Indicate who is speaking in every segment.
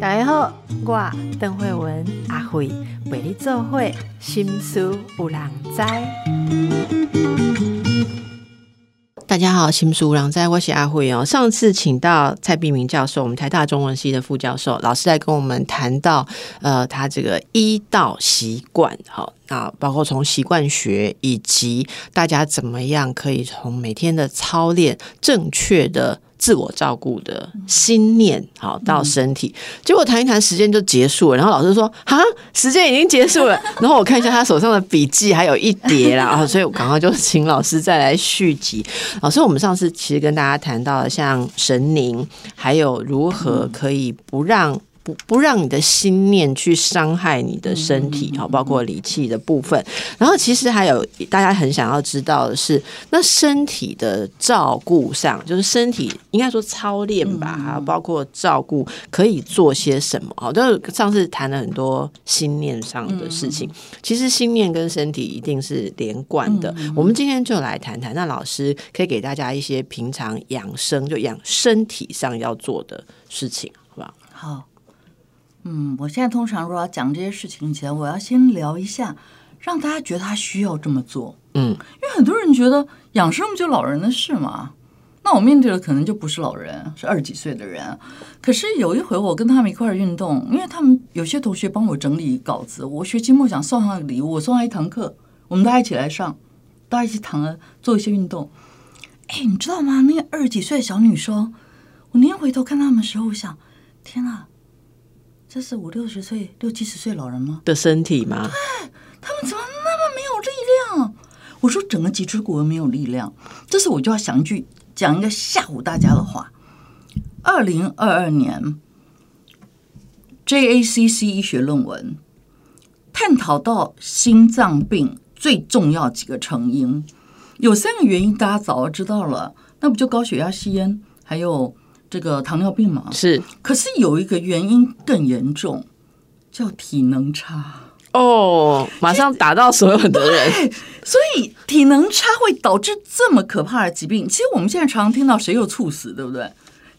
Speaker 1: 大家好，我邓慧文阿慧为你做会心思有人知。大家好，心思有人知，我是阿慧哦。上次请到蔡碧明教授，我们台大中文系的副教授，老师来跟我们谈到呃，他这个医道习惯，好，那包括从习惯学以及大家怎么样可以从每天的操练正确的。自我照顾的心念，好到身体，结果谈一谈，时间就结束了。然后老师说：“啊，时间已经结束了。”然后我看一下他手上的笔记，还有一叠啦，啊，所以我刚刚就请老师再来续集。老师，我们上次其实跟大家谈到了像神灵，还有如何可以不让。不不让你的心念去伤害你的身体，好，包括理气的部分。然后其实还有大家很想要知道的是，那身体的照顾上，就是身体应该说操练吧，还有包括照顾可以做些什么？好，就是上次谈了很多心念上的事情。其实心念跟身体一定是连贯的。我们今天就来谈谈，那老师可以给大家一些平常养生就养身体上要做的事情，好不好？
Speaker 2: 好。嗯，我现在通常如果要讲这些事情前，我要先聊一下，让大家觉得他需要这么做。嗯，因为很多人觉得养生不就老人的事嘛，那我面对的可能就不是老人，是二十几岁的人。可是有一回我跟他们一块儿运动，因为他们有些同学帮我整理稿子，我学期末想送他礼物，我送他一堂课，我们大家一起来上，大家一起躺着做一些运动。哎，你知道吗？那个二十几岁的小女生，我那天回头看他们的时候，我想，天啊！这是五六十岁、六七十岁老人吗？
Speaker 1: 的身体吗？
Speaker 2: 对，他们怎么那么没有力量？我说整个脊椎骨没有力量。这时我就要想一句，讲一个吓唬大家的话。二零二二年，JACC 医学论文探讨到心脏病最重要几个成因，有三个原因，大家早就知道了，那不就高血压、吸烟，还有。这个糖尿病嘛，
Speaker 1: 是，
Speaker 2: 可是有一个原因更严重，叫体能差
Speaker 1: 哦，马上打到所有的人，
Speaker 2: 所以体能差会导致这么可怕的疾病。其实我们现在常常听到谁又猝死，对不对？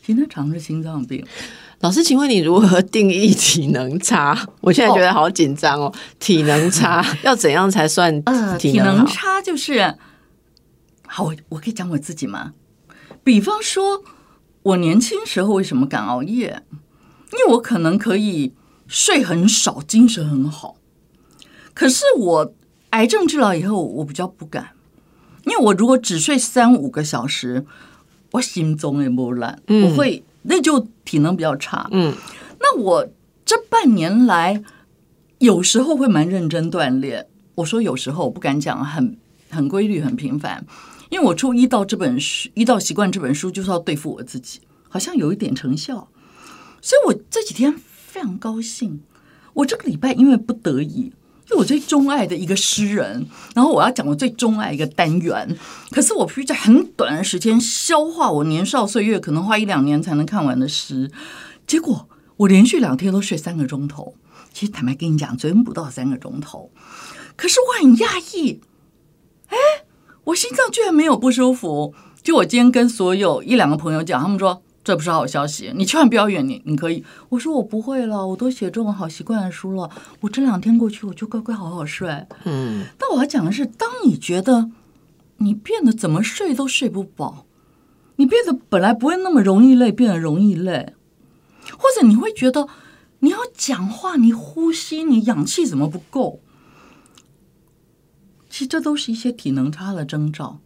Speaker 2: 体能常是心脏病。
Speaker 1: 老师，请问你如何定义体能差？我现在觉得好紧张哦。体能差 要怎样才算体能
Speaker 2: 差？就是好，我我可以讲我自己吗？比方说。我年轻时候为什么敢熬夜？因为我可能可以睡很少，精神很好。可是我癌症治疗以后，我比较不敢，因为我如果只睡三五个小时，我心中也不烂，我会那就体能比较差。嗯，那我这半年来有时候会蛮认真锻炼。我说有时候我不敢讲很很规律、很频繁。因为我出《一道》这本书，《一道习惯》这本书就是要对付我自己，好像有一点成效，所以我这几天非常高兴。我这个礼拜因为不得已，就我最钟爱的一个诗人，然后我要讲我最钟爱一个单元，可是我必须在很短的时间消化我年少岁月可能花一两年才能看完的诗，结果我连续两天都睡三个钟头。其实坦白跟你讲，真不到三个钟头，可是我很讶异，哎。我心脏居然没有不舒服，就我今天跟所有一两个朋友讲，他们说这不是好消息，你千万不要远，你你可以。我说我不会了，我都写中文好习惯的书了，我这两天过去我就乖乖好好睡。嗯，但我要讲的是，当你觉得你变得怎么睡都睡不饱，你变得本来不会那么容易累，变得容易累，或者你会觉得你要讲话，你呼吸，你氧气怎么不够？其实这都是一些体能差的征兆。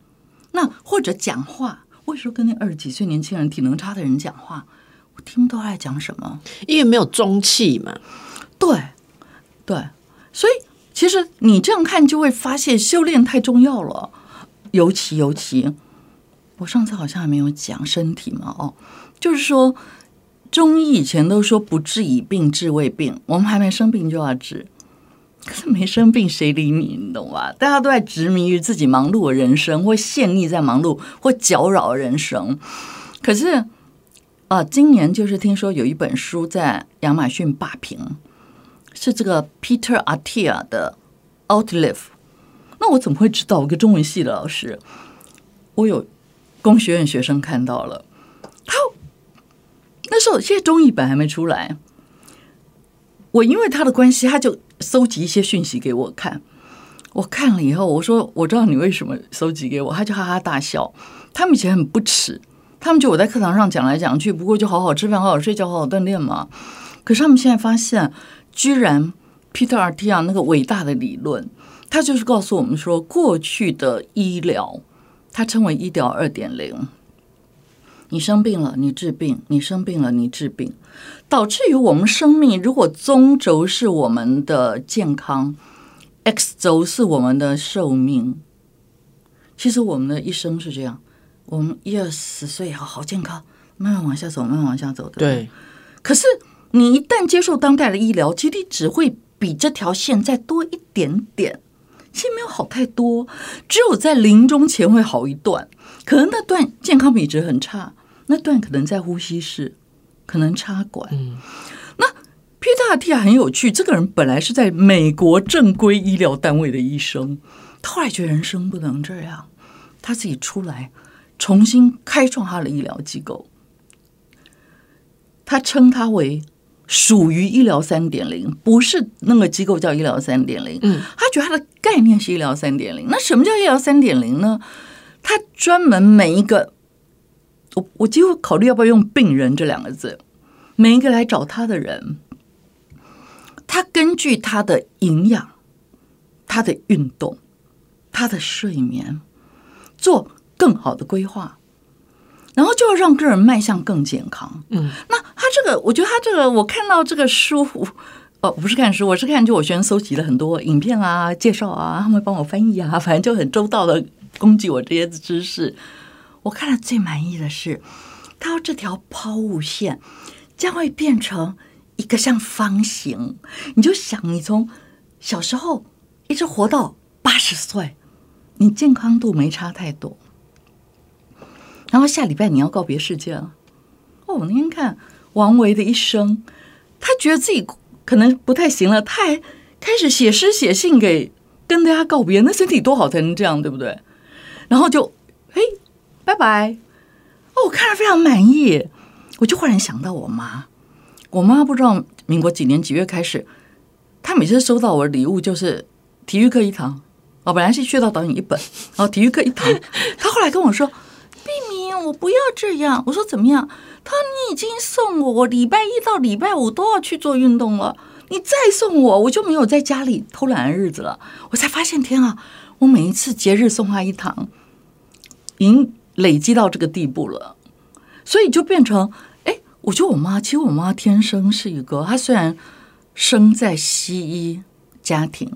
Speaker 2: 那或者讲话，为什么跟那二十几岁年轻人、体能差的人讲话，我听不到在讲什么？
Speaker 1: 因为没有中气嘛。
Speaker 2: 对，对，所以其实你这样看就会发现，修炼太重要了。尤其尤其，我上次好像还没有讲身体嘛。哦，就是说中医以前都说不治已病，治未病。我们还没生病就要治。可是没生病，谁理你？你懂吧？大家都在执迷于自己忙碌的人生，或陷溺在忙碌，或搅扰人生。可是啊，今年就是听说有一本书在亚马逊霸屏，是这个 Peter Attia 的《Outlive》。那我怎么会知道？我个中文系的老师，我有工学院学生看到了，他那时候现在中译本还没出来，我因为他的关系，他就搜集一些讯息给我看。我看了以后，我说我知道你为什么搜集给我，他就哈哈大笑。他们以前很不耻，他们觉得我在课堂上讲来讲去，不过就好好吃饭、好好睡觉、好好锻炼嘛。可是他们现在发现，居然 Peter t i a 那个伟大的理论，他就是告诉我们说，过去的医疗，他称为医疗二点零。你生病了，你治病；你生病了，你治病，导致于我们生命，如果中轴是我们的健康，X 轴是我们的寿命。其实我们的一生是这样，我们一二十岁好好健康，慢慢往下走，慢慢往下走的。
Speaker 1: 对。
Speaker 2: 可是你一旦接受当代的医疗，其实你只会比这条线再多一点点，其实没有好太多，只有在临终前会好一段，可能那段健康比值很差。那段可能在呼吸室，可能插管。嗯，那 Peter T 很有趣，这个人本来是在美国正规医疗单位的医生，他后来觉得人生不能这样，他自己出来重新开创他的医疗机构。他称他为属于医疗三点零，不是那个机构叫医疗三点零。嗯，他觉得他的概念是医疗三点零。那什么叫医疗三点零呢？他专门每一个。我我几乎考虑要不要用“病人”这两个字。每一个来找他的人，他根据他的营养、他的运动、他的睡眠，做更好的规划，然后就要让个人迈向更健康。嗯，那他这个，我觉得他这个，我看到这个书，哦，不是看书，我是看就我学生搜集了很多影片啊、介绍啊，他们帮我翻译啊，反正就很周到的供给我这些知识。我看了最满意的是，他说这条抛物线将会变成一个像方形。你就想，你从小时候一直活到八十岁，你健康度没差太多。然后下礼拜你要告别世界了。哦，我那天看王维的一生，他觉得自己可能不太行了，他还开始写诗写信给跟大家告别。那身体多好才能这样，对不对？然后就，嘿。拜拜！哦，我看了非常满意，我就忽然想到我妈。我妈不知道民国几年几月开始，她每次收到我的礼物就是体育课一堂。哦，本来是学到导演一本，然后体育课一堂。她后来跟我说：“碧明，我不要这样。”我说：“怎么样？”她说：“你已经送我，我礼拜一到礼拜五都要去做运动了。你再送我，我就没有在家里偷懒的日子了。”我才发现，天啊！我每一次节日送她一堂，经累积到这个地步了，所以就变成，哎，我觉得我妈，其实我妈天生是一个，她虽然生在西医家庭，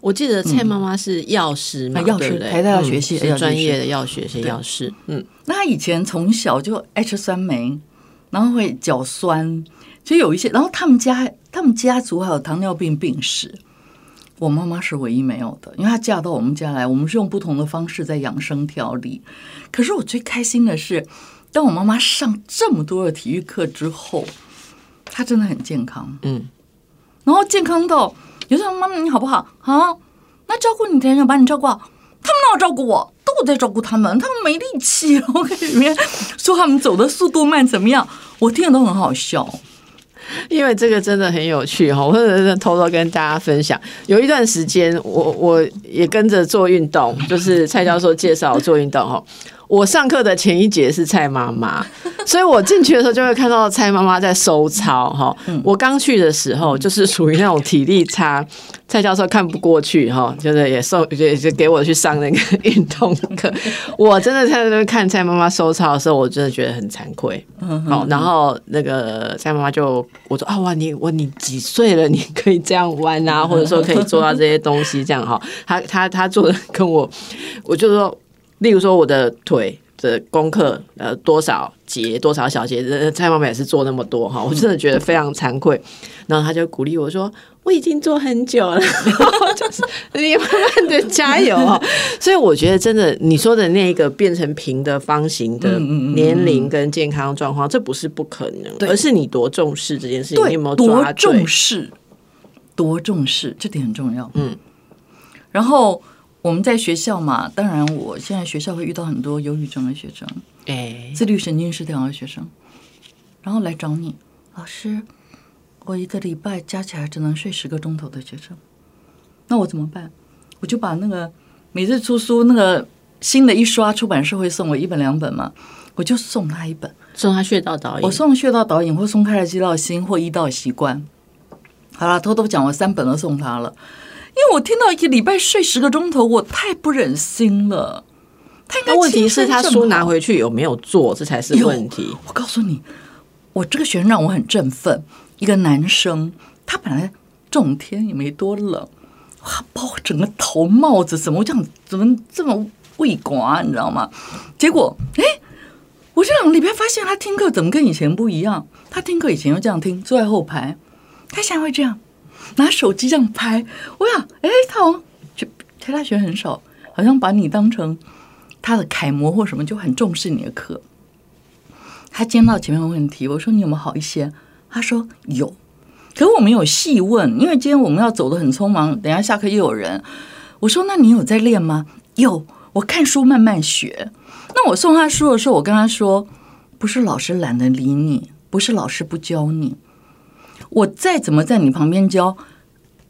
Speaker 1: 我记得蔡妈妈是药师嘛，
Speaker 2: 药师，台大药学系
Speaker 1: 专业的药学系药师，嗯，
Speaker 2: 那她以前从小就爱吃酸梅，然后会脚酸，就有一些，然后他们家他们家族还有糖尿病病史。我妈妈是唯一没有的，因为她嫁到我们家来，我们是用不同的方式在养生调理。可是我最开心的是，当我妈妈上这么多的体育课之后，她真的很健康，嗯，然后健康到有时候妈妈你好不好？好，那照顾你的人要把你照顾好，他们哪有照顾我？都我在照顾他们，他们没力气。我跟里面说他们走的速度慢怎么样？我听的都很好笑。
Speaker 1: 因为这个真的很有趣哈，我偷偷跟大家分享。有一段时间，我我也跟着做运动，就是蔡教授介绍做运动哈。我上课的前一节是蔡妈妈，所以我进去的时候就会看到蔡妈妈在收操哈。我刚去的时候就是属于那种体力差，蔡教授看不过去哈，就是也送也就给我去上那个运动课。我真的在那边看蔡妈妈收操的时候，我真的觉得很惭愧。好，然后那个蔡妈妈就我说啊哇，你我你几岁了？你可以这样弯啊，或者说可以做到这些东西这样哈。他他他做的跟我，我就说。例如说我的腿的功课，呃，多少节多少小节，蔡妈妈也是做那么多哈，我真的觉得非常惭愧。然后他就鼓励我说：“我已经做很久了，就是你慢慢的加油哈。”所以我觉得真的你说的那个变成平的方形的年龄跟健康状况，这不是不可能，而是你多重视这件事情，你有没有
Speaker 2: 多重视？多重视，这点很重要。嗯，然后。我们在学校嘛，当然，我现在学校会遇到很多忧郁症的学生，哎，自律神经失调的学生，然后来找你，老师，我一个礼拜加起来只能睡十个钟头的学生，那我怎么办？我就把那个每日出书那个新的一刷，出版社会送我一本两本嘛，我就送他一本。
Speaker 1: 送他穴道导演，
Speaker 2: 我送穴道导演，或送开了肌道心，或一道习惯。好了，偷偷讲，我三本都送他了，因为我听到一个礼拜睡十个钟头，我太不忍心了。他应该
Speaker 1: 那问题是他书拿回去有没有做，这才是问题。
Speaker 2: 我告诉你，我这个学生让我很振奋。一个男生，他本来这种天也没多冷，他包整个头帽子怎么这样，怎么这么畏寡，你知道吗？结果，哎，我这两个礼拜发现他听课怎么跟以前不一样？他听课以前就这样听，坐在后排，他现在会这样拿手机这样拍。我想，哎，他好像就台大学很少，好像把你当成他的楷模或什么，就很重视你的课。他见到前面的问题，我说你有没有好一些？他说有，可我没有细问，因为今天我们要走的很匆忙，等下下课又有人。我说那你有在练吗？有，我看书慢慢学。那我送他书的时候，我跟他说，不是老师懒得理你，不是老师不教你，我再怎么在你旁边教，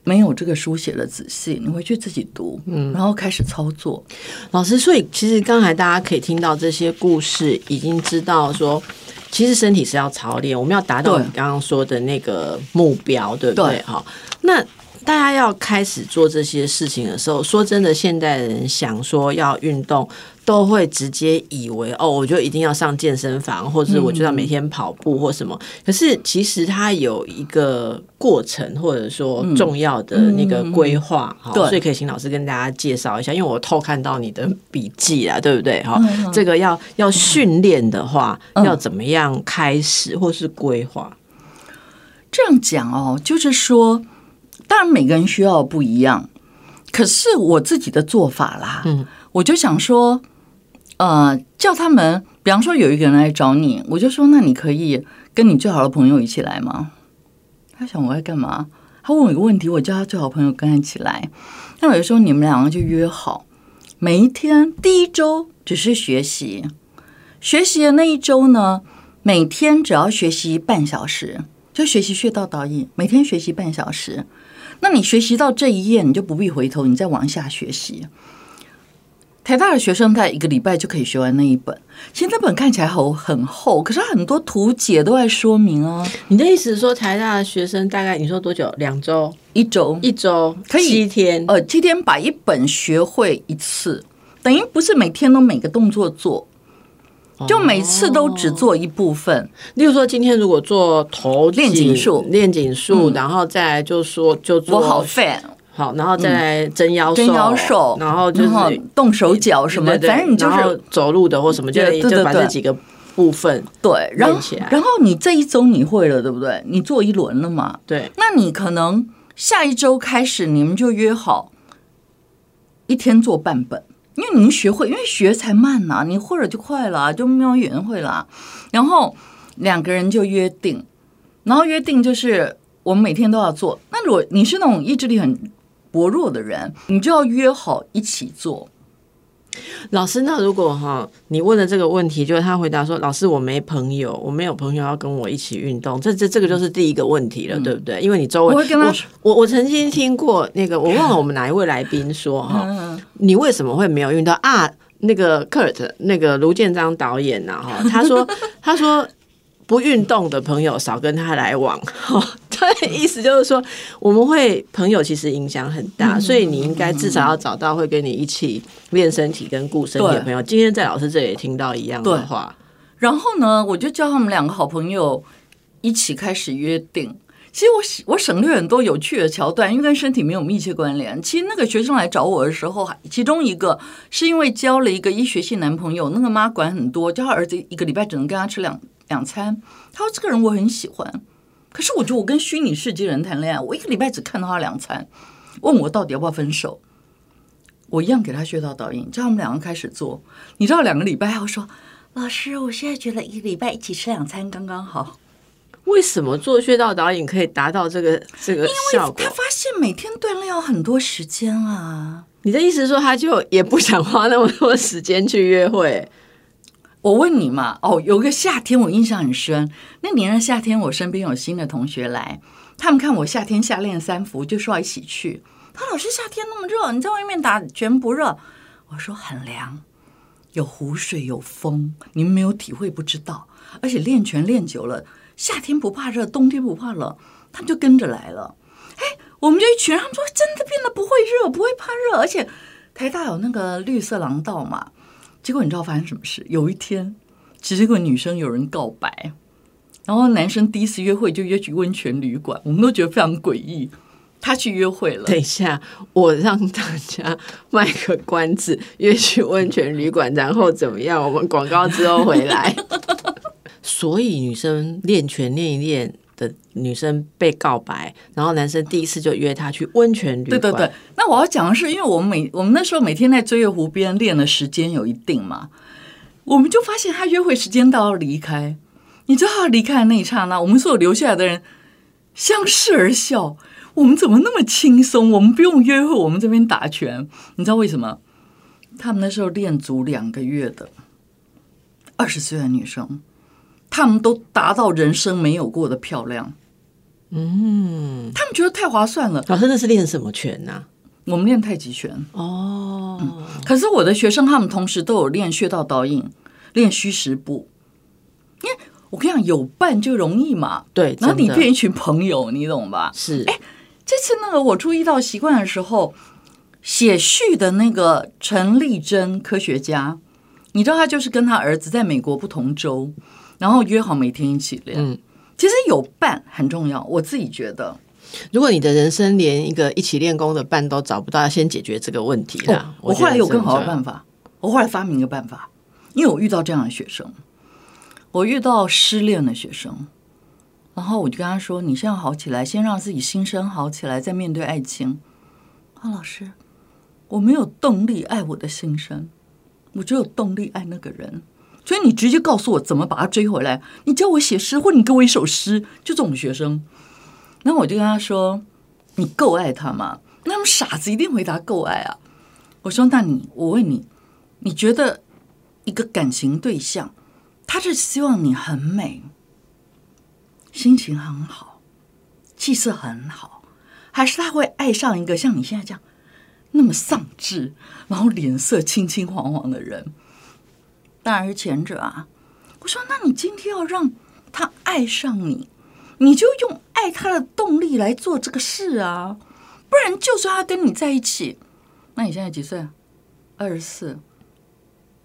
Speaker 2: 没有这个书写的仔细，你回去自己读，嗯，然后开始操作。
Speaker 1: 老师，所以其实刚才大家可以听到这些故事，已经知道说，其实身体是要操练，我们要达到你刚刚说的那个目标，对不对
Speaker 2: 对？
Speaker 1: 好，那大家要开始做这些事情的时候，说真的，现代人想说要运动，都会直接以为哦，我就一定要上健身房，或者我就要每天跑步或什么。可是其实它有一个过程，或者说重要的那个规划，哈、
Speaker 2: 对
Speaker 1: 所以可以请老师跟大家介绍一下，因为我偷看到你的笔记啊，对不对？哈、
Speaker 2: 嗯
Speaker 1: 这个要要训练的话，要怎么样开始或是规划？
Speaker 2: 这样讲哦，就是说，当然每个人需要不一样，可是我自己的做法啦，
Speaker 1: 嗯，
Speaker 2: 我就想说，呃，叫他们，比方说有一个人来找你，我就说，那你可以跟你最好的朋友一起来吗？他想我在干嘛？他问我一个问题，我叫他最好朋友跟他一起来。那有时候你们两个就约好，每一天第一周只是学习，学习的那一周呢，每天只要学习半小时，就学习穴道导引，每天学习半小时。那你学习到这一页，你就不必回头，你再往下学习。台大的学生在一个礼拜就可以学完那一本，其实那本看起来好很厚，可是它很多图解都在说明啊，
Speaker 1: 你的意思是说，台大的学生大概你说多久？两周、
Speaker 2: 一周
Speaker 1: 一周、
Speaker 2: 可以
Speaker 1: 七天？
Speaker 2: 呃，七天把一本学会一次，等于不是每天都每个动作做，就每次都只做一部分。
Speaker 1: 例如说，今天如果做头
Speaker 2: 练颈术
Speaker 1: 练颈术，然后再来就说就做
Speaker 2: 我好 fat，
Speaker 1: 好，然后再来针腰
Speaker 2: 跟腰瘦，
Speaker 1: 然后就是
Speaker 2: 动手脚什么，
Speaker 1: 对对
Speaker 2: 反正你就是
Speaker 1: 走路的或什么，就就把这几个部分
Speaker 2: 对，然后然后你这一周你会了，对不对？你做一轮了嘛？
Speaker 1: 对。
Speaker 2: 那你可能下一周开始，你们就约好一天做半本，因为你们学会，因为学才慢呐、你或者就快了，就瞄圆会了。然后两个人就约定，然后约定就是我们每天都要做。那如果你是那种意志力很薄弱的人，你就要约好一起做。
Speaker 1: 老师，那如果哈你问的这个问题，就是他回答说：“老师，我没朋友，我没有朋友要跟我一起运动。”这这这个就是第一个问题了，对不对？因为你周围，
Speaker 2: 嗯我会跟他
Speaker 1: 我我我曾经听过那个，我忘了我们哪一位来宾说哈，
Speaker 2: 嗯，
Speaker 1: 你为什么会没有运动啊？那个 Kurt，那个卢建章导演呐、哈，他说 他说不运动的朋友少跟他来往，哈，对，意思就是说我们会朋友其实影响很大，所以你应该至少要找到会跟你一起练身体跟顾身体的朋友。今天在老师这里也听到一样的话，
Speaker 2: 然后呢，我就叫他们两个好朋友一起开始约定。其实我我省略很多有趣的桥段，因为跟身体没有密切关联。其实那个学生来找我的时候，其中一个是因为交了一个医学系男朋友，那个妈管很多，叫他儿子一个礼拜只能跟他吃两两餐。他说这个人我很喜欢，可是我觉得我跟虚拟世界人谈恋爱，我一个礼拜只看到他两餐，问我到底要不要分手。我一样给他穴道导引，叫他们两个开始做。你知道两个礼拜后说，老师，我现在觉得一个礼拜一起吃两餐刚刚好。
Speaker 1: 为什么做穴道导引可以达到这个这个效果
Speaker 2: 他？发现每天锻炼要很多时间啊。
Speaker 1: 你的意思是说，他就也不想花那么多时间去约会？
Speaker 2: 我问你嘛，哦，有个夏天我印象很深，那年的夏天我身边有新的同学来，他们看我夏天夏练三伏，就说要一起去。他老师夏天那么热，你在外面打拳不热？我说很凉，有湖水有风，你们没有体会不知道。而且练拳练久了，夏天不怕热，冬天不怕冷，他们就跟着来了。哎，我们就一群人，他们说真的变得不会热，不会怕热，而且台大有那个绿色廊道嘛。结果你知道发生什么事？有一天，结果女生有人告白，然后男生第一次约会就约去温泉旅馆，我们都觉得非常诡异。他去约会了，
Speaker 1: 等一下，我让大家卖个关子，约去温泉旅馆，然后怎么样？我们广告之后回来。所以女生练拳练一练的女生被告白，然后男生第一次就约她去温泉旅馆。
Speaker 2: 对对对，那我要讲的是，因为我们每我们那时候每天在追月湖边练的时间有一定嘛，我们就发现他约会时间到要离开，你知道他离开的那一刹那，我们所有留下来的人相视而笑。我们怎么那么轻松？我们不用约会，我们这边打拳，你知道为什么？他们那时候练足两个月的二十岁的女生，他们都达到人生没有过的漂亮。嗯，他们觉得太划算了。
Speaker 1: 老师那是练什么拳呢？
Speaker 2: 我们练太极拳。哦，可是我的学生他们同时都有练穴道导引，练虚实步。因为我跟你讲，有伴就容易嘛。
Speaker 1: 对，
Speaker 2: 然后你变一群朋友，你懂吧？
Speaker 1: 是，
Speaker 2: 哎。这次那个我注意到习惯的时候，写序的那个陈丽珍科学家，你知道他就是跟他儿子在美国不同州，然后约好每天一起练。嗯，其实有伴很重要，我自己觉得，
Speaker 1: 如果你的人生连一个一起练功的伴都找不到，要先解决这个问题啦。
Speaker 2: 我后来有更好的办法，我后来发明一个办法，因为我遇到这样的学生，我遇到失恋的学生。然后我就跟他说：“你先要好起来，先让自己心生好起来，再面对爱情。”啊，老师，我没有动力爱我的心声，我只有动力爱那个人。所以你直接告诉我怎么把他追回来。你教我写诗，或你给我一首诗，就这种学生。然后我就跟他说：“你够爱他吗？”那么傻子一定回答够爱啊。我说：“那你，我问你，你觉得一个感情对象，他是希望你很美？”心情很好，气色很好，还是他会爱上一个像你现在这样那么丧志，然后脸色青青黄黄的人？当然是前者啊！我说，那你今天要让他爱上你，你就用爱他的动力来做这个事啊！不然，就算他跟你在一起，那你现在几岁？二十四。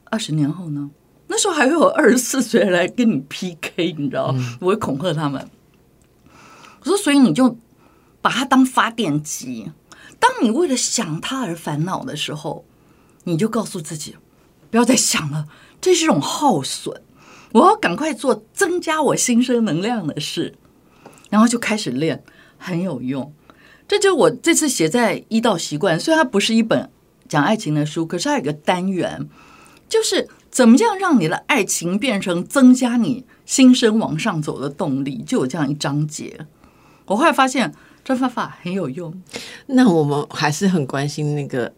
Speaker 2: 二十年后呢？那时候还会有二十四岁来跟你 PK，你知道我会恐吓他们。我说，所以你就把它当发电机。当你为了想他而烦恼的时候，你就告诉自己不要再想了，这是一种耗损。我要赶快做增加我新生能量的事，然后就开始练，很有用。这就我这次写在一道习惯，虽然它不是一本讲爱情的书，可是它有个单元，就是。怎么样让你的爱情变成增加你心生往上走的动力？就有这样一章节。我后来发现这方法很有用。
Speaker 1: 那我们还是很关心那个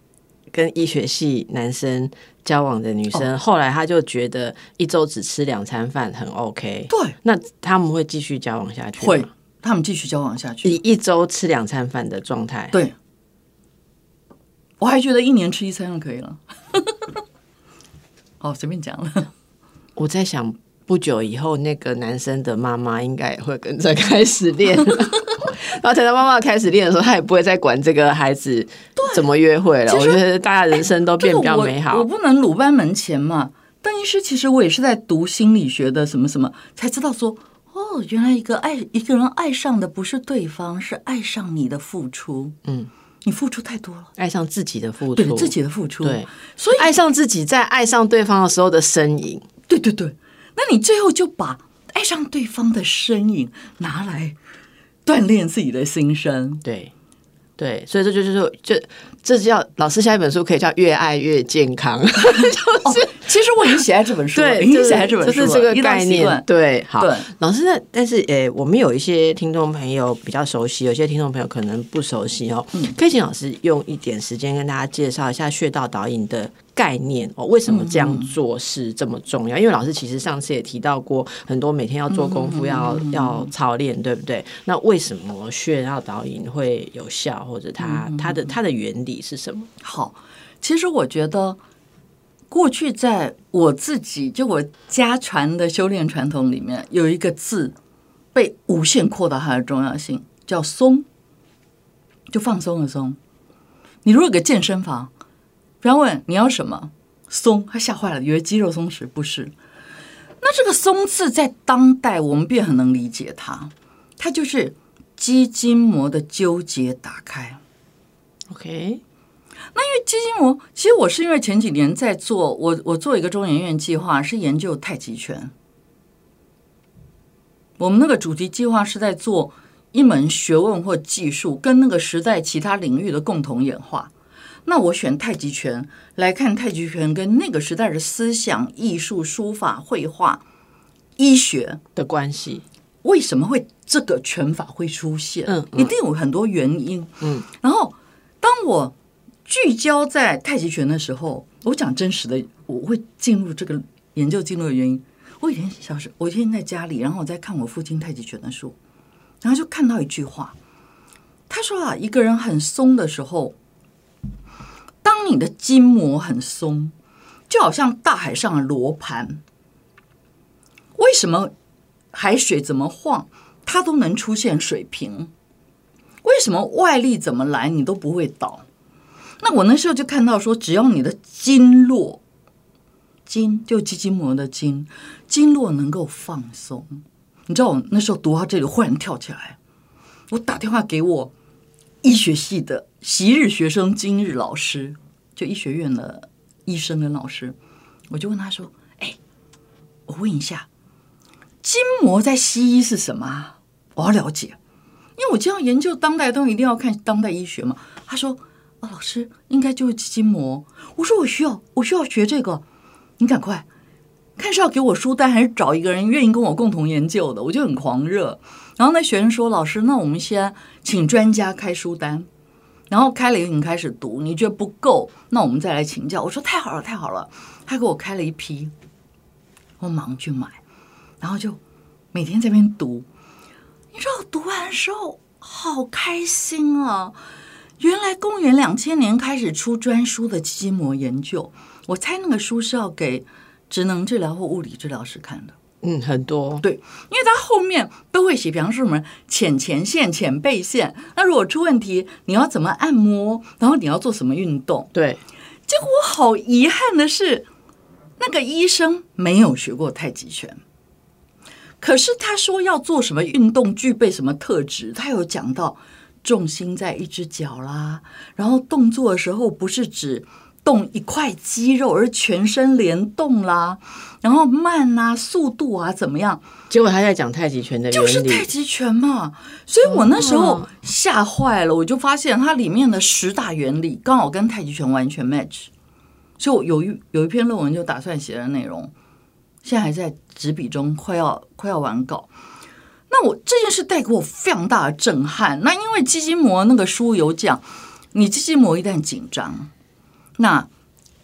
Speaker 1: 跟医学系男生交往的女生，后来他就觉得一周只吃两餐饭很 OK。
Speaker 2: 对，
Speaker 1: 那他们会继续交往下去
Speaker 2: 会，他们继续交往下去。
Speaker 1: 以一周吃两餐饭的状态，
Speaker 2: 对，我还觉得一年吃一餐就可以了。哦，随便讲了。
Speaker 1: 我在想，不久以后那个男生的妈妈应该也会跟着开始练。然后等到妈妈开始练的时候，他也不会再管这个孩子怎么约会了。我觉得大家人生都变比较美好。
Speaker 2: 我不能鲁班门前嘛。邓医师其实我也是在读心理学的什么什么，才知道说，哦，原来一个爱一个人爱上的不是对方，是爱上你的付出。嗯。你付出太多了，
Speaker 1: 爱上自己的付出，
Speaker 2: 对自己的付出，
Speaker 1: 对，
Speaker 2: 所以
Speaker 1: 爱上自己，在爱上对方的时候的身影，
Speaker 2: 对对对，那你最后就把爱上对方的身影拿来锻炼自己的心声，
Speaker 1: 对。对，所以这就是说，就这叫老师下一本书可以叫越爱越健康。就是
Speaker 2: 其实我已经写在这本书，
Speaker 1: 对，
Speaker 2: 已经写在这本书，
Speaker 1: 这个概念。对，好，老师那？但是诶，我们有一些听众朋友比较熟悉，有些听众朋友可能不熟悉哦。嗯，可以请老师用一点时间跟大家介绍一下穴道导引的概念哦，为什么这样做是这么重要？因为老师其实上次也提到过，很多每天要做功夫，要要操练，对不对？那为什么穴道导引会有效，或者它它的它的原理是什么？
Speaker 2: 好，其实我觉得过去在我自己就我家传的修炼传统里面，有一个字被无限扩大它的重要性，叫松，就放松的松。你如果有个健身房。不要问你要什么松，他吓坏了，以为肌肉松弛，不是。那这个“松”字在当代我们便很能理解它，它就是肌筋膜的纠结打开。
Speaker 1: OK，
Speaker 2: 那因为肌筋膜，其实我是因为前几年在做，我我做一个中研院计划，是研究太极拳。我们那个主题计划是在做一门学问或技术，跟那个时代其他领域的共同演化。那我选太极拳来看太极拳跟那个时代的思想、艺术、书法、绘画、医学
Speaker 1: 的关系，
Speaker 2: 为什么会这个拳法会出现？嗯，一定有很多原因。嗯，然后当我聚焦在太极拳的时候，我讲真实的，我会进入这个研究进入的原因。我以前小时，我以前在家里，然后我在看我父亲太极拳的书，然后就看到一句话，他说啊，一个人很松的时候。当你的筋膜很松，就好像大海上的罗盘。为什么海水怎么晃，它都能出现水平？为什么外力怎么来，你都不会倒？那我那时候就看到说，只要你的经络，筋就肌筋膜的筋，经络能够放松。你知道我那时候读到这里，忽然跳起来，我打电话给我。医学系的昔日学生，今日老师，就医学院的医生跟老师，我就问他说：“哎，我问一下，筋膜在西医是什么？我要了解，因为我就要研究当代东西，一定要看当代医学嘛。”他说：“啊，老师，应该就是筋膜。”我说：“我需要，我需要学这个，你赶快看是要给我书单，还是找一个人愿意跟我共同研究的？”我就很狂热。然后那学生说：“老师，那我们先请专家开书单，然后开了以后你开始读，你觉得不够，那我们再来请教。”我说：“太好了，太好了！”他给我开了一批，我忙去买，然后就每天在那边读。你知道，读完的时候好开心啊！原来公元两千年开始出专书的筋膜研究，我猜那个书是要给职能治疗或物理治疗师看的。
Speaker 1: 嗯，很多
Speaker 2: 对，因为它后面都会写，比方说什么浅前线、浅背线。那如果出问题，你要怎么按摩？然后你要做什么运动？
Speaker 1: 对。
Speaker 2: 结果我好遗憾的是，那个医生没有学过太极拳，可是他说要做什么运动，具备什么特质，他有讲到重心在一只脚啦，然后动作的时候不是指。动一块肌肉，而全身联动啦，然后慢啊，速度啊，怎么样？
Speaker 1: 结果他在讲太极拳的
Speaker 2: 就是太极拳嘛，所以我那时候吓坏了，我就发现它里面的十大原理刚好跟太极拳完全 match，所以我有一有一篇论文就打算写的内容，现在还在执笔中，快要快要完稿。那我这件事带给我非常大的震撼。那因为肌筋膜那个书有讲，你肌筋膜一旦紧张。那，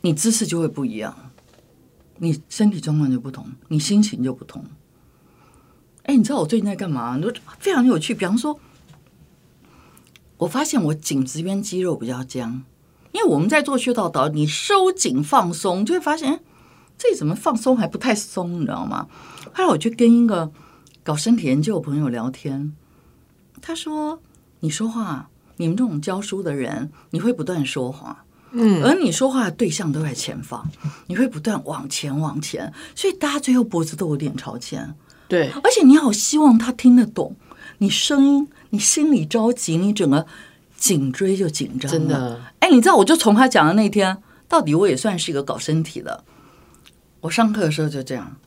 Speaker 2: 你姿势就会不一样，你身体状况就不同，你心情就不同。哎，你知道我最近在干嘛？你说非常有趣。比方说，我发现我颈子边肌肉比较僵，因为我们在做穴道导，你收紧放松，就会发现，这怎么放松还不太松，你知道吗？后来我就跟一个搞身体研究的朋友聊天，他说：“你说话，你们这种教书的人，你会不断说话。”嗯，而你说话的对象都在前方，你会不断往前往前，所以大家最后脖子都有点朝前。
Speaker 1: 对，
Speaker 2: 而且你好希望他听得懂你声音，你心里着急，你整个颈椎就紧张。
Speaker 1: 真的，
Speaker 2: 哎，你知道，我就从他讲的那天，到底我也算是一个搞身体的。我上课的时候就这样，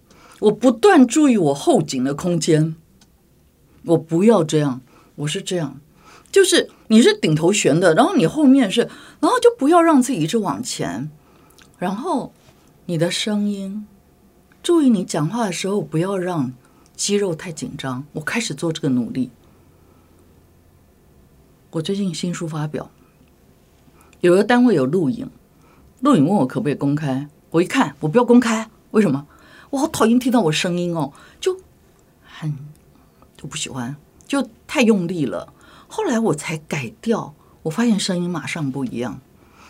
Speaker 2: 我不断注意我后颈的空间，我不要这样，我是这样。就是你是顶头悬的，然后你后面是，然后就不要让自己一直往前，然后你的声音，注意你讲话的时候不要让肌肉太紧张。我开始做这个努力。我最近新书发表，有个单位有录影，录影问我可不可以公开，我一看我不要公开，为什么？我好讨厌听到我声音哦，就很就不喜欢，就太用力了。后来我才改掉，我发现声音马上不一样。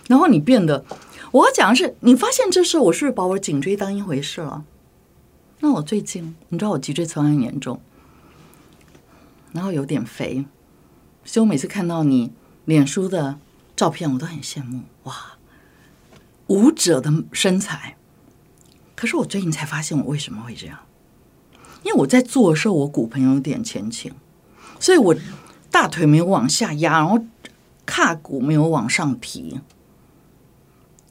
Speaker 2: 然后你变得，我要讲的是，你发现这事，我是不是把我颈椎当一回事了？那我最近，你知道我脊椎侧弯严重，然后有点肥，所以我每次看到你脸书的照片，我都很羡慕。哇，舞者的身材。可是我最近才发现，我为什么会这样？因为我在做的时候，我骨盆有点前倾，所以我大腿没有往下压，然后胯骨没有往上提。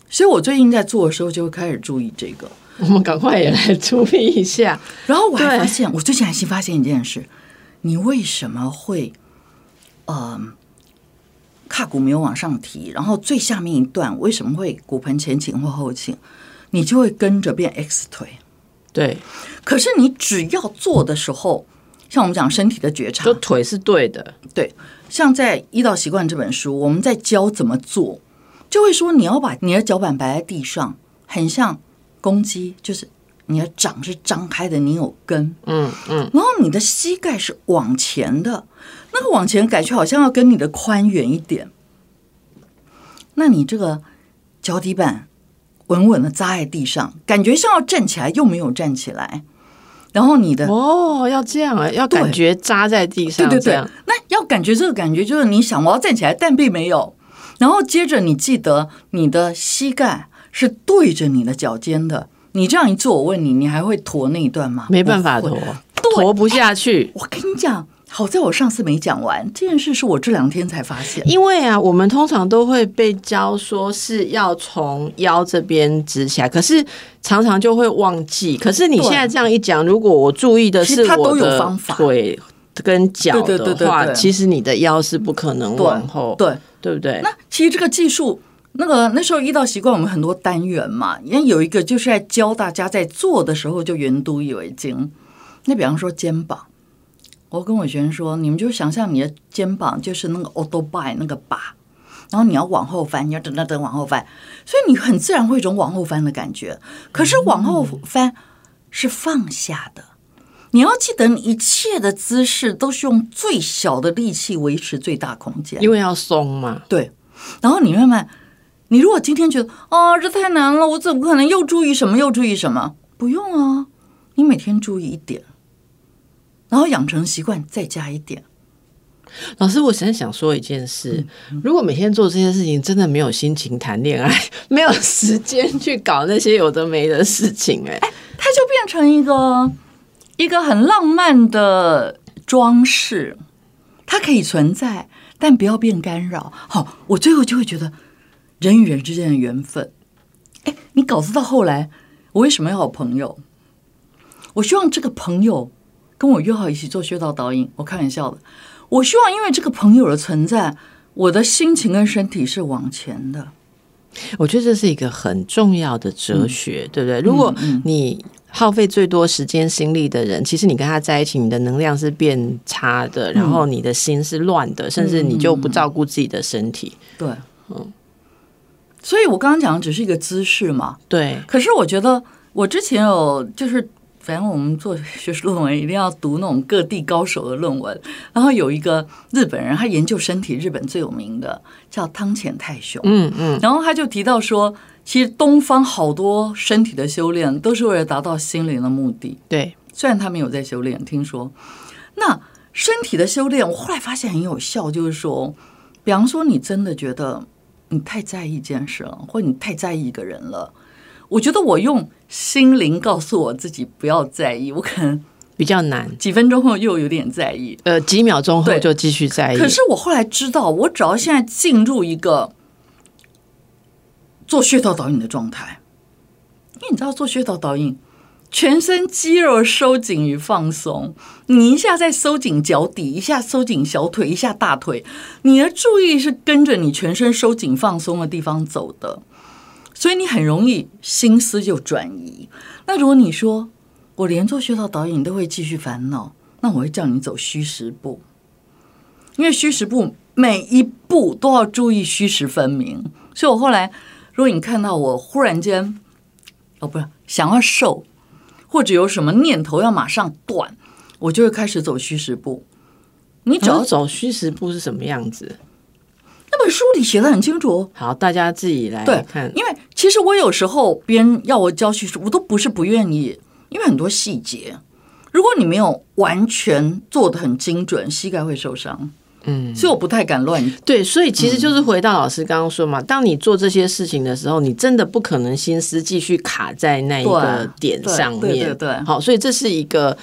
Speaker 2: 所以我最近在做的时候，就会开始注意这个。
Speaker 1: 我们赶快也来注意一下。
Speaker 2: 然后我还发现，我最近还新发现一件事：你为什么会，嗯，胯骨没有往上提，然后最下面一段为什么会骨盆前倾或后倾？你就会跟着变 X 腿。
Speaker 1: 对，
Speaker 2: 可是你只要做的时候，像我们讲身体的觉察。
Speaker 1: 就，腿是对的，
Speaker 2: 对，像在《医道习惯》这本书，我们在教怎么做，就会说你要把你的脚板摆在地上，很像公鸡，就是你的掌是张开的，你有根，
Speaker 1: 嗯嗯，
Speaker 2: 然后你的膝盖是往前的，那个往前感觉好像要跟你的髋远一点，那你这个脚底板稳稳的扎在地上，感觉像要站起来又没有站起来，然后你的
Speaker 1: 哦，要这样啊，要感觉扎在地上，
Speaker 2: 对对对那要感觉这个感觉就是你想我要站起来，但并没有。然后接着你记得你的膝盖是对着你的脚尖的。你这样一做，我问你，你还会驼那一段吗？
Speaker 1: 没办法驼驼不下去。
Speaker 2: 我跟你讲，好在我上次没讲完这件事，是我这两天才发现。
Speaker 1: 因为啊，我们通常都会被教说是要从腰这边直起来，可是常常就会忘记。可是你
Speaker 2: 对
Speaker 1: 现在这样一讲，如果我注意的是我的
Speaker 2: 有方法
Speaker 1: 腿跟脚的话，其实你的腰是不可能
Speaker 2: 对
Speaker 1: 往后，
Speaker 2: 对，
Speaker 1: 对不对？
Speaker 2: 那其实这个技术，那个那时候遇到习惯，我们很多单元嘛，因为有一个就是在教大家在做的时候就原都以为经。那比方说肩膀，我跟我学生说，你们就想象你的肩膀就是那个 auto by 那个把，然后你要往后翻，你要等等等往后翻，所以你很自然会有一种往后翻的感觉。可是往后翻是放下的。你要记得，你一切的姿势都是用最小的力气维持最大空间。
Speaker 1: 因为要松嘛，
Speaker 2: 对，然后你慢慢，你如果今天觉得哦这太难了，我怎么可能又注意什么又注意什么？不用啊，你每天注意一点，然后养成习惯，再加一点。
Speaker 1: 老师，我现在想说一件事：如果每天做这些事情，真的没有心情谈恋爱，没有时间去搞那些有的没的事情、哎，
Speaker 2: 它就变成一个一个很浪漫的装饰，它可以存在，但不要变干扰。好，我最后就会觉得人与人之间的缘分。哎，你搞知道后来我为什么要有朋友？我希望这个朋友跟我约好一起做穴道导引。我开玩笑的，我希望因为这个朋友的存在，我的心情跟身体是往前的。
Speaker 1: 我觉得这是一个很重要的哲学，
Speaker 2: 嗯
Speaker 1: 对不对？如果你耗费最多时间心力的人，其实你跟他在一起，你的能量是变差的，然后你的心是乱的，甚至你就不照顾自己的身体。
Speaker 2: 对，嗯。所以我刚刚讲的只是一个姿势嘛，
Speaker 1: 对，
Speaker 2: 可是我觉得我之前有就是，反正我们做学术论文一定要读那种各地高手的论文，然后有一个日本人，他研究身体，日本最有名的叫汤浅泰雄，
Speaker 1: 嗯嗯，
Speaker 2: 然后他就提到说，其实东方好多身体的修炼都是为了达到心灵的目的，
Speaker 1: 对，
Speaker 2: 虽然他没有在修炼，听说。那身体的修炼，我后来发现很有效，就是说，比方说你真的觉得你太在意一件事了，或你太在意一个人了，我觉得我用心灵告诉我自己不要在意，我可能
Speaker 1: 比较难。
Speaker 2: 几分钟后又有点在意。
Speaker 1: 呃，几秒钟后就继续在意。
Speaker 2: 可是我后来知道，我只要现在进入一个做穴道导引的状态，因为你知道做穴道导引，全身肌肉收紧与放松，你一下在收紧脚底，一下收紧小腿，一下大腿，你的注意是跟着你全身收紧放松的地方走的，所以你很容易心思就转移。那如果你说我连做穴道导演都会继续烦恼，那我会叫你走虚实步。因为虚实步每一步都要注意虚实分明，所以我后来如如果你看到我忽然间，哦，不是想要瘦，或者有什么念头要马上断，我就会开始走虚实步。你只要
Speaker 1: 走虚实步是什么样子？
Speaker 2: 那本书里写的很清楚。
Speaker 1: 好，大家自己来
Speaker 2: 对
Speaker 1: 看，。
Speaker 2: 因为其实我有时候别人要我教叙述，我都不是不愿意，因为很多细节，如果你没有完全做的很精准，膝盖会受伤。
Speaker 1: 嗯，
Speaker 2: 所以我不太敢乱。
Speaker 1: 对，所以其实就是回到老师刚刚说嘛，当你做这些事情的时候，你真的不可能心思继续卡在那一个点上面。
Speaker 2: 对对对
Speaker 1: 好，所以这是一个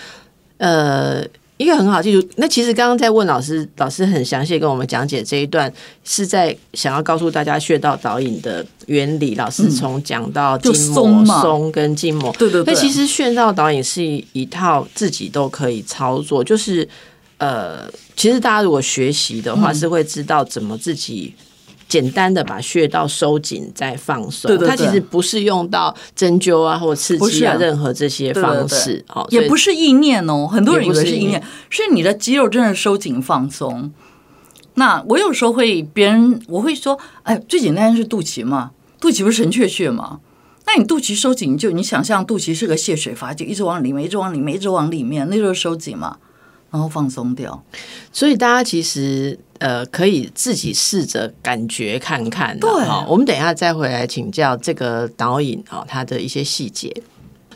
Speaker 1: 呃。一个很好记住，那其实刚刚在问老师，老师很详细跟我们讲解这一段，是在想要告诉大家穴道导引的原理。老师从讲到筋膜
Speaker 2: 松
Speaker 1: 跟筋膜，
Speaker 2: 对对对，
Speaker 1: 那其实穴道导引是一套自己都可以操作，就是呃，其实大家如果学习的
Speaker 2: 嗯
Speaker 1: 话，是会知道怎么自己。简单的把穴道收紧再放松，
Speaker 2: 对对对。
Speaker 1: 它其实不是用到针灸啊或者刺
Speaker 2: 啊
Speaker 1: 激啊。任何这些方式，好，是
Speaker 2: 也不是意念哦，很多人以
Speaker 1: 也不是意念
Speaker 2: 为是意念，是你的肌肉真的收紧放松。那我有时候会别人我会说，哎，最简单是肚脐嘛，肚脐不是神阙穴嘛？那你肚脐收紧，就你想象肚脐是个泄水阀，就一直往里面，一直往里面，一直往里面，那就是收紧嘛，然后放松掉。
Speaker 1: 所以大家其实呃可以自己试着感觉看看啊。
Speaker 2: 对
Speaker 1: 好我们等一下再回来请教这个导引啊，它的一些细节。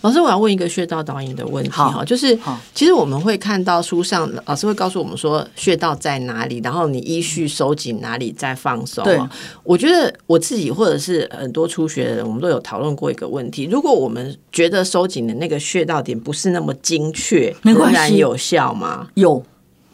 Speaker 1: 老师，我要问一个穴道导引的问题哈，就是其实我们会看到书上老师会告诉我们说穴道在哪里，然后你依序收紧哪里再放松。
Speaker 2: 对，
Speaker 1: 我觉得我自己或者是很多初学的人，我们都有讨论过一个问题：如果我们觉得收紧的那个穴道点不是那么精确，仍然有效吗？
Speaker 2: 有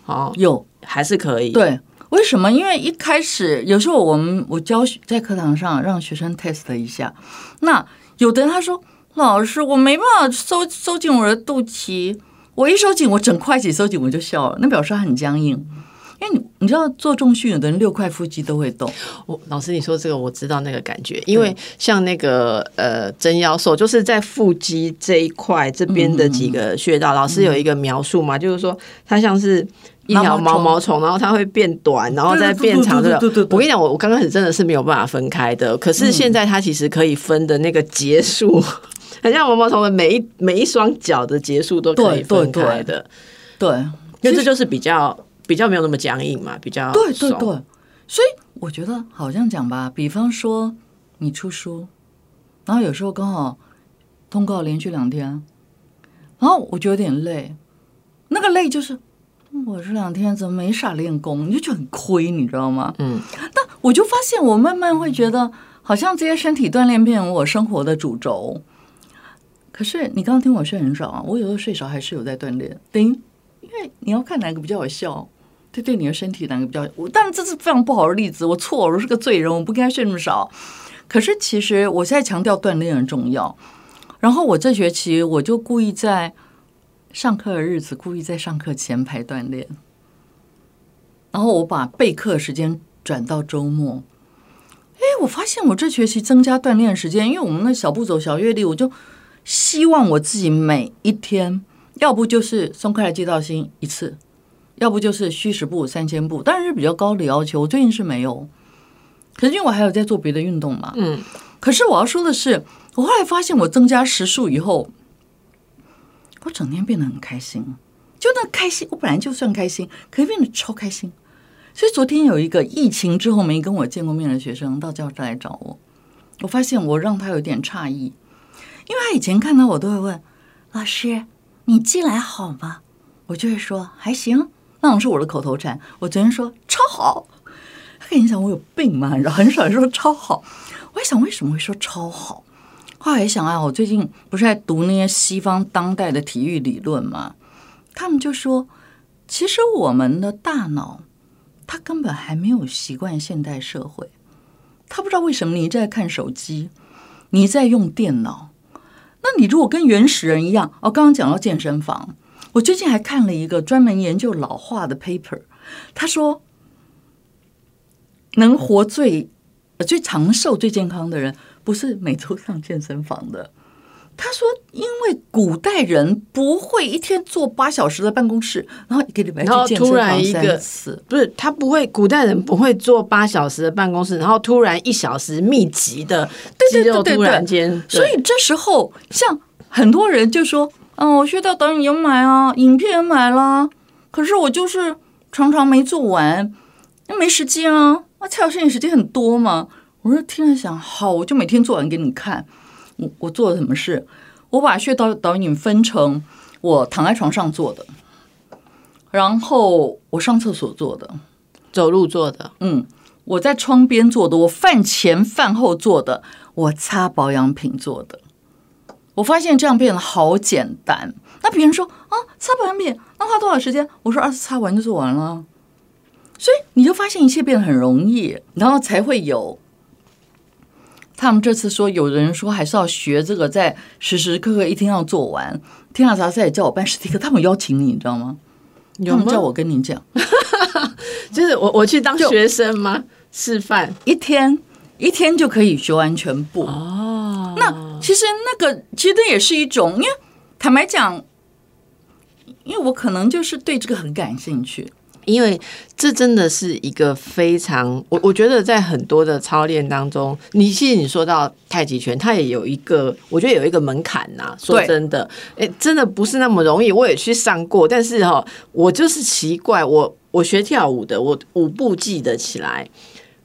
Speaker 1: 好，
Speaker 2: 有，
Speaker 1: 还是可以。
Speaker 2: 对，为什么？因为一开始有时候我们我教学在课堂上让学生 test 一下，那有的人他说老师我没办法收收紧我的肚脐，我一收紧我整块一起收紧我就笑了，那表示它很僵硬。因为你你知道做重训，有的人六块腹肌都会动，
Speaker 1: 我老师，你说这个我知道那个感觉，因为像那个呃真腰瘦，就是在腹肌这一块这边的几个穴道，老师有一个描述嘛，就是说它像是。一条毛毛虫，然后它会变短，然后再变长。
Speaker 2: 对对对对
Speaker 1: 我跟你讲，我我刚开始真的是没有办法分开的，可是现在它其实可以分的那个结束，很像毛毛虫的每一每一双脚的结束都可以分开的。
Speaker 2: 对，
Speaker 1: 因为这就是比较比较没有那么僵硬嘛，比较松
Speaker 2: 对对对，所以我觉得好像讲吧，比方说你出书，然后有时候刚好通告连续两天，然后我就有点累，那个累就是嗯我这两天怎么没啥练功，你就觉得很亏，你知道吗？
Speaker 1: 嗯，
Speaker 2: 但我就发现我慢慢会觉得，好像这些身体锻炼变成我生活的主轴。可是你刚刚听我睡很少啊，我有时候睡少还是有在锻炼，等于因为你要看哪个比较有效。对对，你的身体哪个比较？我当然这是非常不好的例子，我错了，我是个罪人，我不应该睡那么少。可是其实我现在强调锻炼很重要。然后我这学期我就故意在上课的日子，故意在上课前排锻炼，然后我把备课时间转到周末。哎，我发现我这学期增加锻炼时间，因为我们那小步走小阅历，我就希望我自己每一天，要不就是松开来接到心一次，要不就是虚实步三千步，当然是比较高的要求。我最近是没有，可是因为我还有在做别的运动嘛。
Speaker 1: 嗯，
Speaker 2: 可是我要说的是，我后来发现我增加时数以后，我整天变得很开心。就那开心，我本来就算开心，可以变得超开心。所以昨天有一个疫情之后没跟我见过面的学生到教室来找我，我发现我让他有点诧异，因为他以前看到我都会问老师：“你寄来好吗？”我就会说还行，那种是我的口头禅。我昨天说超好，他跟你讲我有病吗？你知道很少人说超好。我在想为什么会说超好？后来一想啊，我最近不是在读那些西方当代的体育理论吗？他们就说，其实我们的大脑。他根本还没有习惯现代社会，他不知道为什么你一直在看手机，你在用电脑。那你如果跟原始人一样，哦，刚刚讲到健身房，我最近还看了一个专门研究老化的 paper，他说，能活最最长寿、最健康的人，不是每周上健身房的，他说，因为古代人不会一天坐八小时的办公室，然后一个礼拜
Speaker 1: 然后
Speaker 2: 去健身
Speaker 1: 突然
Speaker 2: 房
Speaker 1: 一个
Speaker 2: 三次。
Speaker 1: 不是他不会，古代人不会坐八小时的办公室，然后突然一小时密集的肌肉
Speaker 2: 对对对
Speaker 1: 突然间，
Speaker 2: 所以这时候，像很多人就说：“嗯，我学到导演也买啊，影片也买了，可是我就是常常没做完，那没时间啊。那蔡老师，你时间很多嘛？”我说听了想，好，我就每天做完给你看。我我做了什么事？我把穴道导引分成我躺在床上做的，然后我上厕所做的，
Speaker 1: 走路做的，
Speaker 2: 嗯，我在窗边做的，我饭前饭后做的，我擦保养品做的。我发现这样变得好简单。那别人说啊，擦保养品那花多少时间？我说二次擦完就做完了。所以你就发现一切变得很容易，然后才会有。他们这次说，有人说还是要学这个，在时时刻刻一天要做完。天下杂志也叫我办实体课，他们邀请你，你知道吗？他们叫我跟你讲。
Speaker 1: 就是我我去当
Speaker 2: 就
Speaker 1: 学生吗？示范
Speaker 2: 一天一天就可以学完全部。
Speaker 1: 哦，
Speaker 2: 那其实那个其实那也是一种，因为坦白讲，因为我可能就是对这个很感兴趣。
Speaker 1: 因为这真的是一个非常，我我觉得在很多的操练当中，你其实你说到太极拳，它也有一个，我觉得有一个门槛呐、说真的，哎，真的不是那么容易。我也去上过，但是哈、我就是奇怪，我我学跳舞的，我舞步记得起来。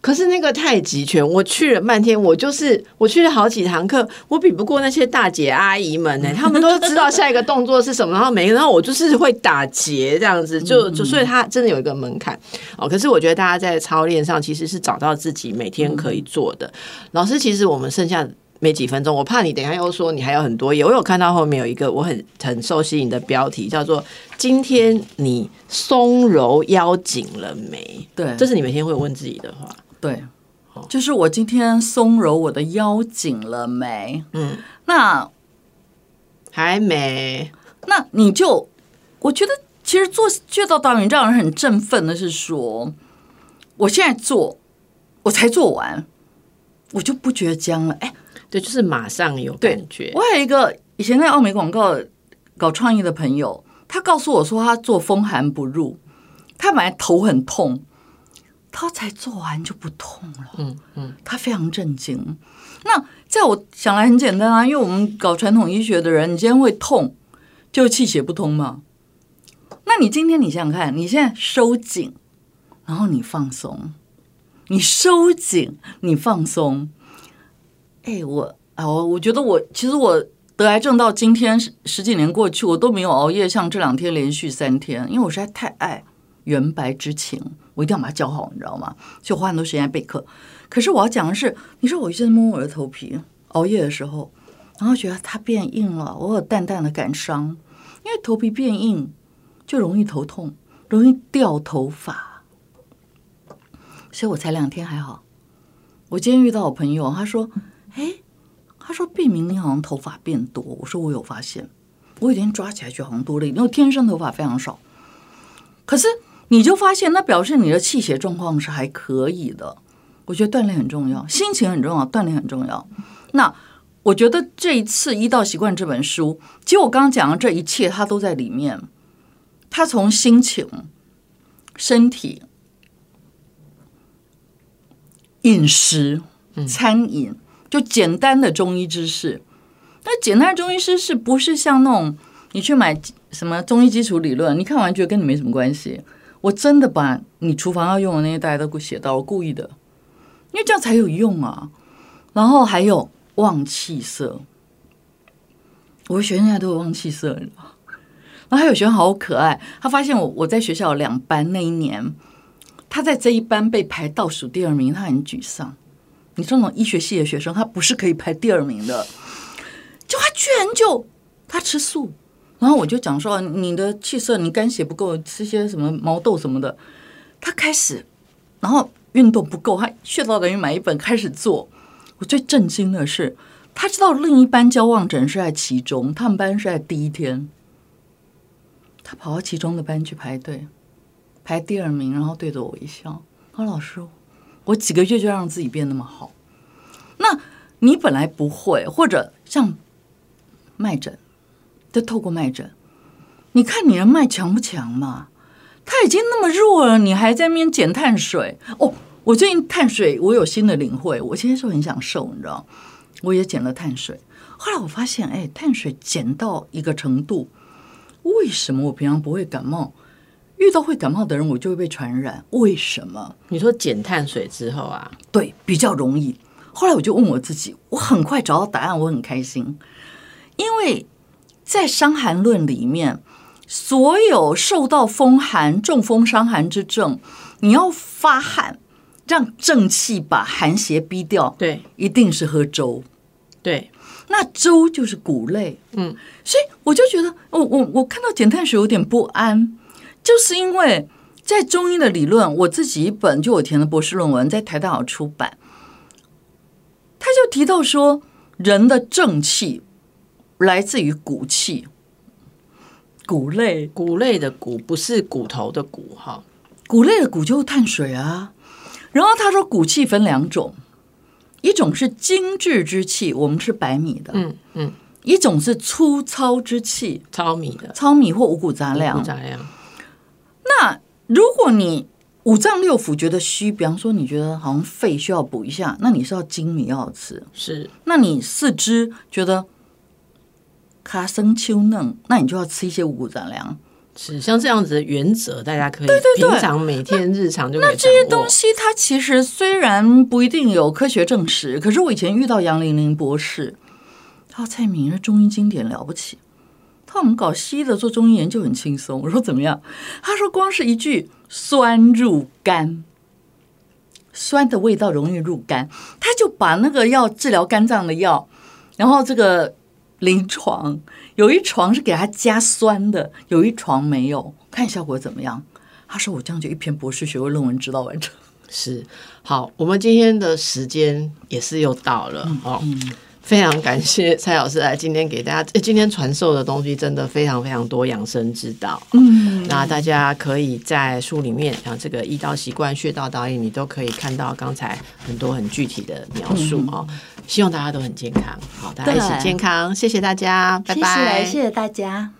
Speaker 1: 可是那个太极拳，我去了半天，我就是我去了好几堂课，我比不过那些大姐阿姨们呢、他们都知道下一个动作是什么，然后每个，然后我就是会打结这样子，就就所以它真的有一个门槛哦。可是我觉得大家在操练上其实是找到自己每天可以做的。老师，其实我们剩下。没几分钟，我怕你等一下又说你还有很多页。我有看到后面有一个我很很受吸引的标题，叫做“今天你松柔腰紧了没”。
Speaker 2: 对
Speaker 1: 这是你每天会问自己的话。
Speaker 2: 对，就是我今天松柔我的腰紧了没？
Speaker 1: 嗯，
Speaker 2: 那
Speaker 1: 还没。
Speaker 2: 那你就，我觉得其实做穴道导引让人很振奋的是说，我现在做，我才做完，我就不觉得僵了。哎，
Speaker 1: 对，就是马上有感觉。
Speaker 2: 我有一个以前在奥美广告搞创意的朋友，他告诉我说他做风寒不入，他本来头很痛，他才做完就不痛了。
Speaker 1: 嗯嗯，
Speaker 2: 他非常震惊。那在我想来很简单啊，因为我们搞传统医学的人，你今天会痛，就气血不通嘛。那你今天你想想看，你现在收紧，然后你放松，你收紧，你放松。哎，我啊，我我觉得我其实我得癌症到今天十十几年过去，我都没有熬夜，像这两天连续三天，因为我实在太爱圆白之情，我一定要把它教好，你知道吗？所以我花很多时间备课。可是我要讲的是，你说我一直在摸我的头皮，熬夜的时候，然后觉得它变硬了，我有淡淡的感伤，因为头皮变硬就容易头痛，容易掉头发，所以我才两天还好。我今天遇到我朋友，他说：“哎，他说毕明你好像头发变多。”我说：“我有发现，我有天抓起来就好像多了一点，因为我天生头发非常少。可是你就发现，那表示你的气血状况是还可以的。我觉得锻炼很重要，心情很重要，锻炼很重要。那我觉得这一次《医道习惯》这本书，其实我刚刚讲的这一切，它都在里面。它从心情、身体、饮食、餐饮，就简单的中医知识。那简单的中医知识不是像那种你去买什么中医基础理论，你看完觉得跟你没什么关系。我真的把你厨房要用的那些大家都给我写到，我故意的，因为这样才有用啊。然后还有忘气色，我的学生现在都有忘气色，你知道？然后还有学生好可爱，他发现我我在学校两班那一年，他在这一班被排倒数第二名，他很沮丧。你这种医学系的学生，他不是可以排第二名的，就他居然就他吃素，然后我就讲说你的气色，你肝血不够，吃些什么毛豆什么的。他开始，然后运动不够，他血道等于买一本开始做。我最震惊的是，他知道另一班交望诊是在其中，他们班是在第一天，他跑到其中的班去排队，排第二名，然后对着我一笑，说：“老师，我几个月就让自己变那么好。”那你本来不会，或者像脉诊，就透过脉诊，你看你的脉强不强嘛？他已经那么弱了，你还在那边减碳水哦。我最近碳水我有新的领会，我现在就很想瘦，你知道，我也减了碳水。后来我发现，哎，碳水减到一个程度，为什么我平常不会感冒？遇到会感冒的人，我就会被传染。为什么？
Speaker 1: 你说减碳水之后啊，
Speaker 2: 对，比较容易。后来我就问我自己，我很快找到答案，我很开心，因为在《伤寒论》里面，所有受到风寒、中风、伤寒之症，你要发汗，让正气把寒邪逼掉，
Speaker 1: 对，
Speaker 2: 一定是喝粥。
Speaker 1: 对，
Speaker 2: 那粥就是谷类，
Speaker 1: 嗯，
Speaker 2: 所以我就觉得，我我我看到减碳水有点不安，就是因为在中医的理论，我自己一本就我填的博士论文，在台大好出版，他就提到说，人的正气来自于骨气，骨类，
Speaker 1: 骨类的骨不是骨头的骨哈，
Speaker 2: 骨类的骨就是碳水啊。然后他说，骨气分两种，一种是精致之气，我们吃白米的，
Speaker 1: 嗯嗯，
Speaker 2: 一种是粗糙之气，
Speaker 1: 糙米的。
Speaker 2: 糙米或五谷杂
Speaker 1: 不
Speaker 2: 粮。
Speaker 1: 杂粮，
Speaker 2: 那如果你五脏六腑觉得虚，比方说你觉得好像肺需要补一下，那你是要精米要吃。
Speaker 1: 是。
Speaker 2: 那你四肢觉得卡生秋嫩，那你就要吃一些五谷杂粮。
Speaker 1: 是，像这样子的原则，大家可以
Speaker 2: 对
Speaker 1: 平常每天日常就可以
Speaker 2: 那这些东西它其实虽然不一定有科学证实，可是我以前遇到杨玲玲博士，他说蔡明这中医经典了不起。他说我们搞西医的做中医研究很轻松。我说怎么样？他说光是一句“酸入肝”，酸的味道容易入肝，他就把那个要治疗肝脏的药，然后这个临床有一床是给他加酸的，有一床没有，看效果怎么样？他说我这样就一篇博士学位论文指导完成。
Speaker 1: 是好，我们今天的时间也是又到了、哦。非常感谢蔡老师来今天给大家，今天传授的东西真的非常非常多养生之道。
Speaker 2: 嗯，
Speaker 1: 那大家可以在书里面，像这个医道习惯、穴道导引，你都可以看到刚才很多很具体的描述哦。希望大家都很健康，好，大家一起健康，谢谢大家，拜拜，
Speaker 2: 谢谢大家。